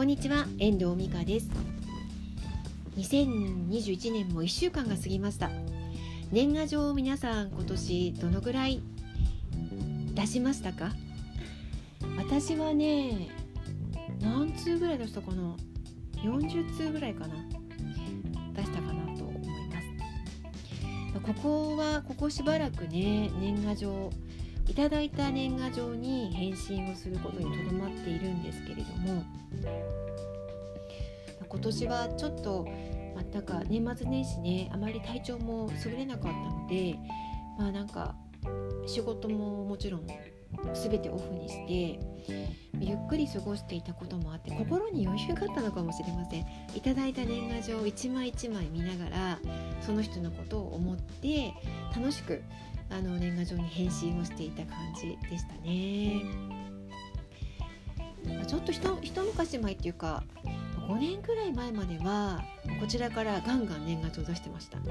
こんにちは遠藤美香です。2021年も1週間が過ぎました。年賀状を皆さん今年どのぐらい出しましたか？私はね何通ぐらい出したかな？40通ぐらいかな。出したかなと思います。ここはここしばらくね年賀状いただいた年賀状に返信をすることにとどまっているんですけれども今年はちょっとなんか年末年始ねあまり体調も優れなかったのでまあなんか仕事ももちろん全てオフにしてゆっくり過ごしていたこともあって心に余裕があったのかもしれません。いただいた年賀状を一枚一枚見ながらその人のことを思って楽しくあの年賀状に返信をしていた感じでしたね。ちょっと一一昔前っていうか5年くらい前まではこちらからガンガン年賀状を出してました、ま、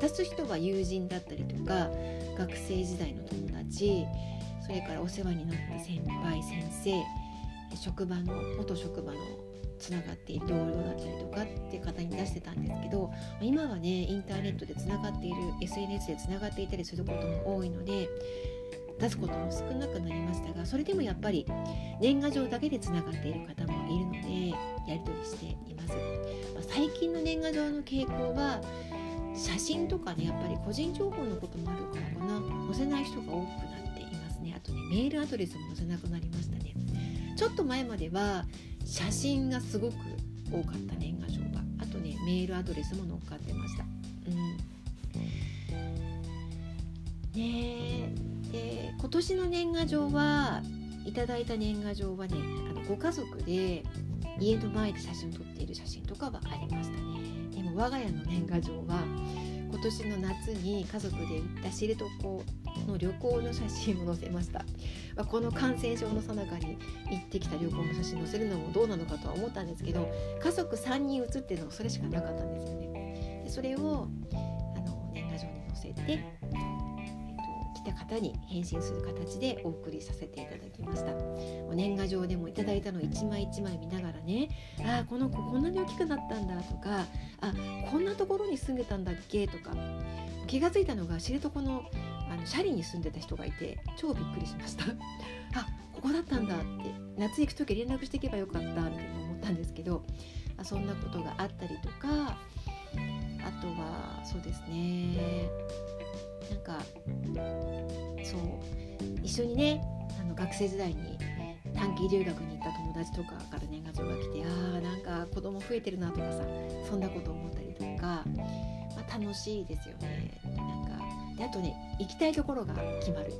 出す人は友人だったりとか学生時代の友達それからお世話になった先輩先生職場の元職場のつながっている同僚だったりとかって方に出してたんですけど今はねインターネットでつながっている SNS でつながっていたりすることも多いので出すことも少なくなりましたがそれでもやっぱり年賀状だけでつながっている方もいるのでやり取りしています、ま、最近の年賀状の傾向は写真とかねやっぱり個人情報のこともあるからかな。載せない人が多くなっていますね。あとねメールアドレスも載せなくなりましたね。ちょっと前までは写真がすごく多かった年賀状が。あとねメールアドレスも載っかってました。うん。ねで今年の年賀状はいただいた年賀状はねあのご家族で家の前で写真を撮っている写真とかはありましたね。でも我が家の年賀状は今年の夏に家族で行った知床の旅行の写真を載せました、まあ、この感染症のさなかに行ってきた旅行の写真載せるのもどうなのかとは思ったんですけど家族3人写ってるのもそれしかなかったんですよね。でそれをあの年賀状に載せて、えっと、来た方に返信する形でお送りさせていただきました。年賀状でもいただいたの一枚一枚見ながらねああこの子こんなに大きくなったんだとかあこんなところに住んでたんだっけとか気が付いたのが知床ののシャリに住んでた人がいて超びっくりしました。あここだったんだって夏行く時連絡していけばよかったって思ったんですけどあそんなことがあったりとかあとはそうですね。なんかそう一緒にねあの学生時代に短期留学に行った友達とかから年賀状が来てあーなんか子供増えてるなとかさそんなこと思ったりとか、まあ、楽しいですよねであとね行きたいところが決まる。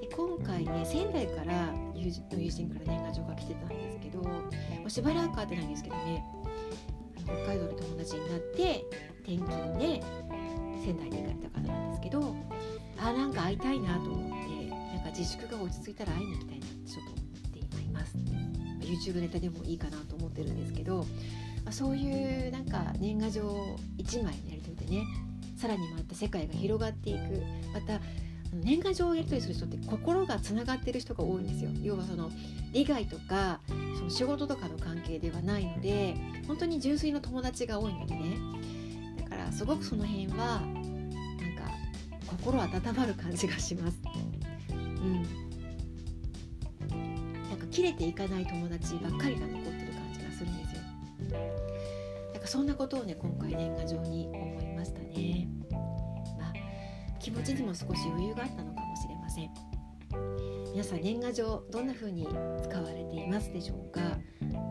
で今回ね仙台から友人の友人から年賀状が来てたんですけど、まあ、しばらく会ってないんですけどね北海道で友達になって転勤で仙台に行かれた方なんですけどあなんか会いたいなと思ってなんか自粛が落ち着いたら会いに行きたいなってちょっと思っています。YouTube ネタでもいいかなと思ってるんですけど、そういうなんか年賀状1枚やり取りでねさらにまた世界が広がっていく。また年賀状をやり取りする人って心がつながってる人が多いんですよ。要はその利害とかその仕事とかの関係ではないので本当に純粋な友達が多いのでね。だからすごくその辺はなんか心温まる感じがします。うん。なんか切れていかない友達ばっかりが残ってる感じがするんですよ。なんかそんなことをね今回年賀状に思い気持ちにも少し余裕があったのかもしれません。皆さん年賀状どんな風に使われていますでしょうか？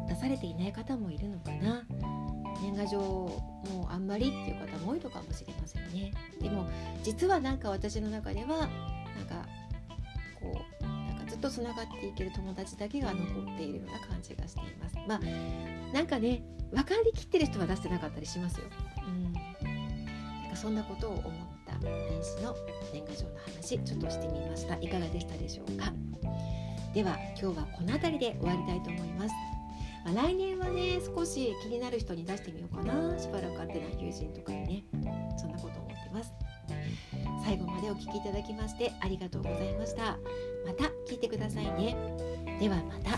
出されていない方もいるのかな？年賀状もあんまりっていう方も多いのかもしれませんね。でも実はなんか私の中ではなんかこうなんかずっとつながっていける友達だけが残っているような感じがしています。まあなんかね分かりきってる人は出してなかったりしますよ、そんなことを思った年始の年賀状の話ちょっとしてみました。いかがでしたでしょうか？では今日はこの辺りで終わりたいと思います、まあ、来年はね少し気になる人に出してみようかな。しばらく会ってない友人とかにねそんなこと思ってます。最後までお聴きいただきましてありがとうございました。また聞いてくださいね。ではまた。